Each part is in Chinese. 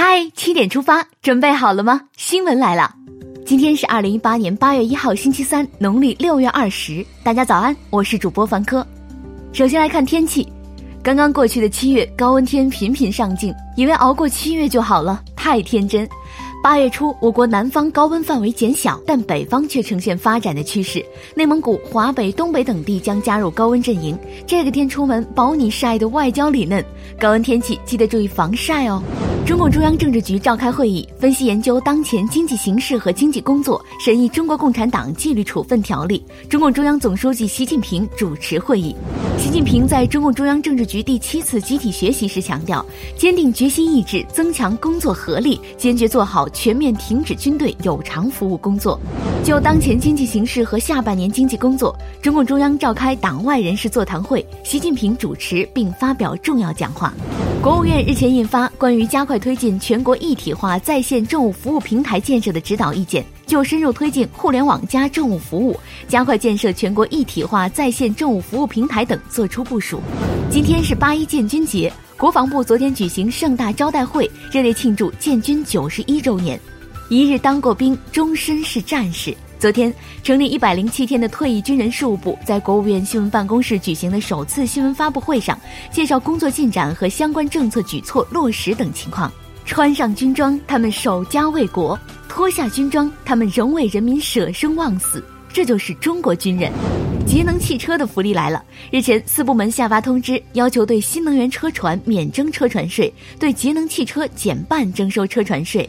嗨，七点出发，准备好了吗？新闻来了，今天是二零一八年八月一号，星期三，农历六月二十。大家早安，我是主播凡科。首先来看天气，刚刚过去的七月，高温天频频上镜，以为熬过七月就好了，太天真。八月初，我国南方高温范围减小，但北方却呈现发展的趋势。内蒙古、华北、东北等地将加入高温阵营。这个天出门保你晒得外焦里嫩。高温天气记得注意防晒哦。中共中央政治局召开会议，分析研究当前经济形势和经济工作，审议《中国共产党纪律处分条例》。中共中央总书记习近平主持会议。习近平在中共中央政治局第七次集体学习时强调，坚定决心意志，增强工作合力，坚决做好全面停止军队有偿服务工作。就当前经济形势和下半年经济工作，中共中央召开党外人士座谈会，习近平主持并发表重要讲话。国务院日前印发《关于加快推进全国一体化在线政务服务平台建设的指导意见》。就深入推进互联网加政务服务，加快建设全国一体化在线政务服务平台等作出部署。今天是八一建军节，国防部昨天举行盛大招待会，热烈庆祝建军九十一周年。一日当过兵，终身是战士。昨天，成立一百零七天的退役军人事务部在国务院新闻办公室举行的首次新闻发布会上，介绍工作进展和相关政策举措落实等情况。穿上军装，他们守家卫国。脱下军装，他们仍为人民舍生忘死，这就是中国军人。节能汽车的福利来了！日前，四部门下发通知，要求对新能源车船免征车船税，对节能汽车减半征收车船税。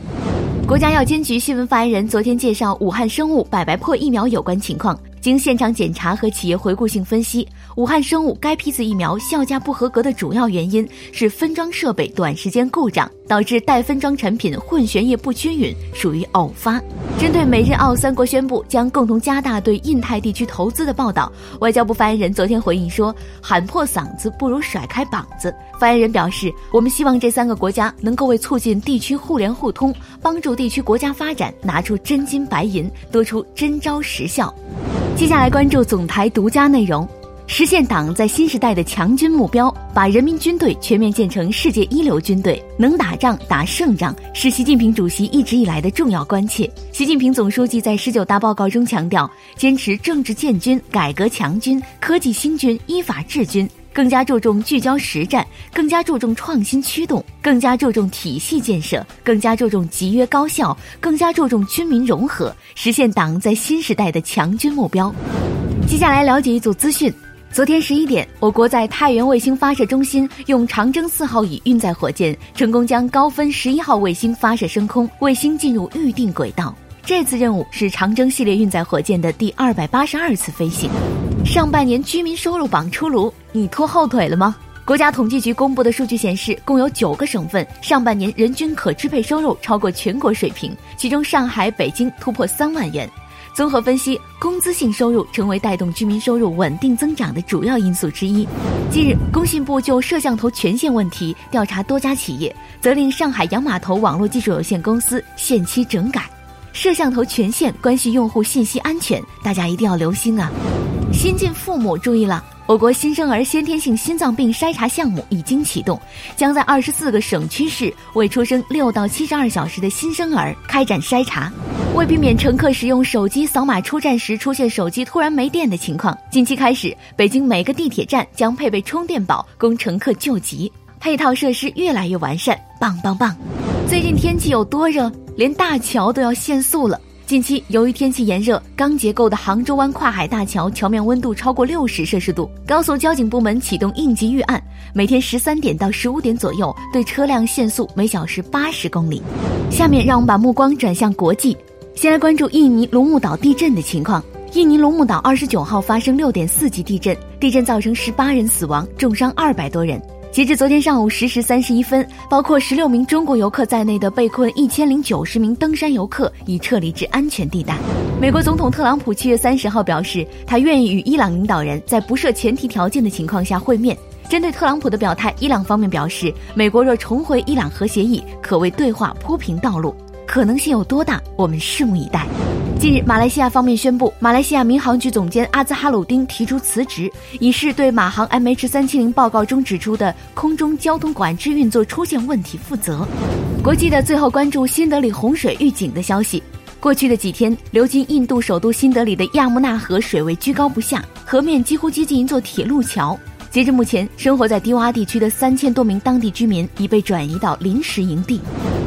国家药监局新闻发言人昨天介绍武汉生物百白破疫苗有关情况。经现场检查和企业回顾性分析，武汉生物该批次疫苗效价不合格的主要原因是分装设备短时间故障，导致待分装产品混悬液不均匀，属于偶发。针对美日澳三国宣布将共同加大对印太地区投资的报道，外交部发言人昨天回应说：“喊破嗓子不如甩开膀子。”发言人表示：“我们希望这三个国家能够为促进地区互联互通、帮助地区国家发展拿出真金白银，多出真招实效。”接下来关注总台独家内容，实现党在新时代的强军目标，把人民军队全面建成世界一流军队，能打仗打胜仗，是习近平主席一直以来的重要关切。习近平总书记在十九大报告中强调，坚持政治建军、改革强军、科技兴军、依法治军。更加注重聚焦实战，更加注重创新驱动，更加注重体系建设，更加注重集约高效，更加注重军民融合，实现党在新时代的强军目标。接下来了解一组资讯：昨天十一点，我国在太原卫星发射中心用长征四号乙运载火箭成功将高分十一号卫星发射升空，卫星进入预定轨道。这次任务是长征系列运载火箭的第二百八十二次飞行。上半年居民收入榜出炉，你拖后腿了吗？国家统计局公布的数据显示，共有九个省份上半年人均可支配收入超过全国水平，其中上海、北京突破三万元。综合分析，工资性收入成为带动居民收入稳定增长的主要因素之一。近日，工信部就摄像头权限问题调查多家企业，责令上海洋码头网络技术有限公司限期整改。摄像头权限关系用户信息安全，大家一定要留心啊！新晋父母注意了，我国新生儿先天性心脏病筛查项目已经启动，将在二十四个省区市为出生六到七十二小时的新生儿开展筛查。为避免乘客使用手机扫码出站时出现手机突然没电的情况，近期开始，北京每个地铁站将配备充电宝供乘客救急，配套设施越来越完善，棒棒棒！最近天气有多热，连大桥都要限速了。近期，由于天气炎热，钢结构的杭州湾跨海大桥桥面温度超过六十摄氏度。高速交警部门启动应急预案，每天十三点到十五点左右对车辆限速每小时八十公里。下面让我们把目光转向国际，先来关注印尼龙目岛地震的情况。印尼龙目岛二十九号发生六点四级地震，地震造成十八人死亡，重伤二百多人。截至昨天上午十时三十一分，包括十六名中国游客在内的被困一千零九十名登山游客已撤离至安全地带。美国总统特朗普七月三十号表示，他愿意与伊朗领导人在不设前提条件的情况下会面。针对特朗普的表态，伊朗方面表示，美国若重回伊朗核协议，可为对话铺平道路。可能性有多大？我们拭目以待。近日，马来西亚方面宣布，马来西亚民航局总监阿兹哈鲁丁提出辞职，以示对马航 MH 三七零报告中指出的空中交通管制运作出现问题负责。国际的最后关注新德里洪水预警的消息。过去的几天，流经印度首都新德里的亚穆纳河水位居高不下，河面几乎接近一座铁路桥。截至目前，生活在低洼地区的三千多名当地居民已被转移到临时营地。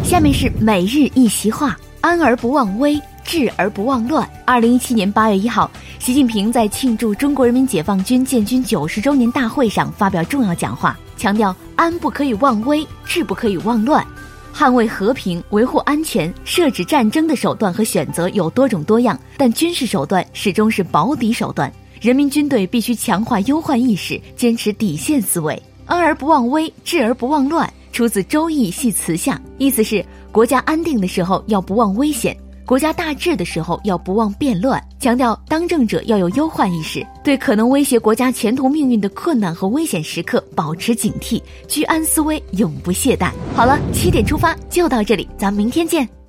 下面是每日一席话：安而不忘危。治而不忘乱。二零一七年八月一号，习近平在庆祝中国人民解放军建军九十周年大会上发表重要讲话，强调安不可以忘危，治不可以忘乱。捍卫和平、维护安全、设置战争的手段和选择有多种多样，但军事手段始终是保底手段。人民军队必须强化忧患意识，坚持底线思维。安而不忘危，治而不忘乱，出自《周易》系辞下，意思是国家安定的时候要不忘危险。国家大治的时候要不忘变乱，强调当政者要有忧患意识，对可能威胁国家前途命运的困难和危险时刻保持警惕，居安思危，永不懈怠。好了，七点出发就到这里，咱们明天见。